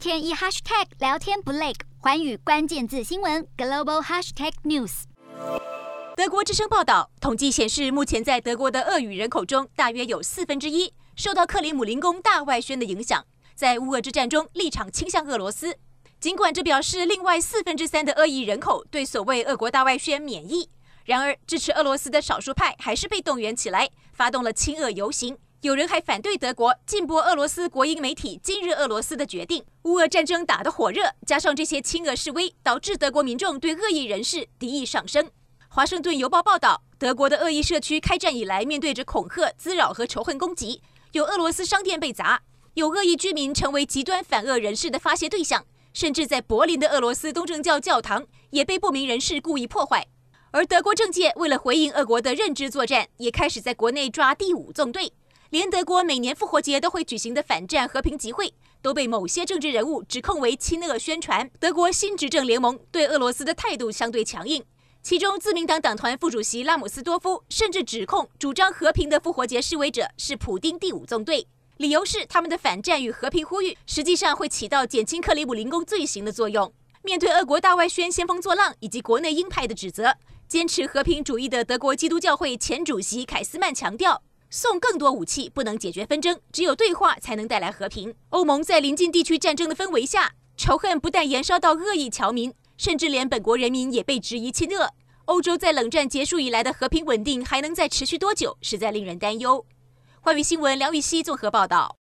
天一 hashtag 聊天不累，环宇关键字新闻 global hashtag news。德国之声报道，统计显示，目前在德国的俄语人口中，大约有四分之一受到克里姆林宫大外宣的影响，在乌俄之战中立场倾向俄罗斯。尽管这表示另外四分之三的俄裔人口对所谓俄国大外宣免疫，然而支持俄罗斯的少数派还是被动员起来，发动了亲俄游行。有人还反对德国禁播俄罗斯国营媒体《今日俄罗斯》的决定。乌俄战争打得火热，加上这些亲俄示威，导致德国民众对恶意人士敌意上升。华盛顿邮报报道，德国的恶意社区开战以来，面对着恐吓、滋扰和仇恨攻击，有俄罗斯商店被砸，有恶意居民成为极端反俄人士的发泄对象。甚至在柏林的俄罗斯东正教教堂也被不明人士故意破坏，而德国政界为了回应俄国的认知作战，也开始在国内抓第五纵队。连德国每年复活节都会举行的反战和平集会，都被某些政治人物指控为亲俄宣传。德国新执政联盟对俄罗斯的态度相对强硬，其中自民党党团副主席拉姆斯多夫甚至指控主张和平的复活节示威者是普丁第五纵队。理由是他们的反战与和平呼吁，实际上会起到减轻克里姆林宫罪行的作用。面对俄国大外宣兴风作浪以及国内鹰派的指责，坚持和平主义的德国基督教会前主席凯斯曼强调，送更多武器不能解决纷争，只有对话才能带来和平。欧盟在邻近地区战争的氛围下，仇恨不但延烧到恶意侨民，甚至连本国人民也被质疑亲恶。欧洲在冷战结束以来的和平稳定还能再持续多久，实在令人担忧。华语新闻梁雨熙综合报道。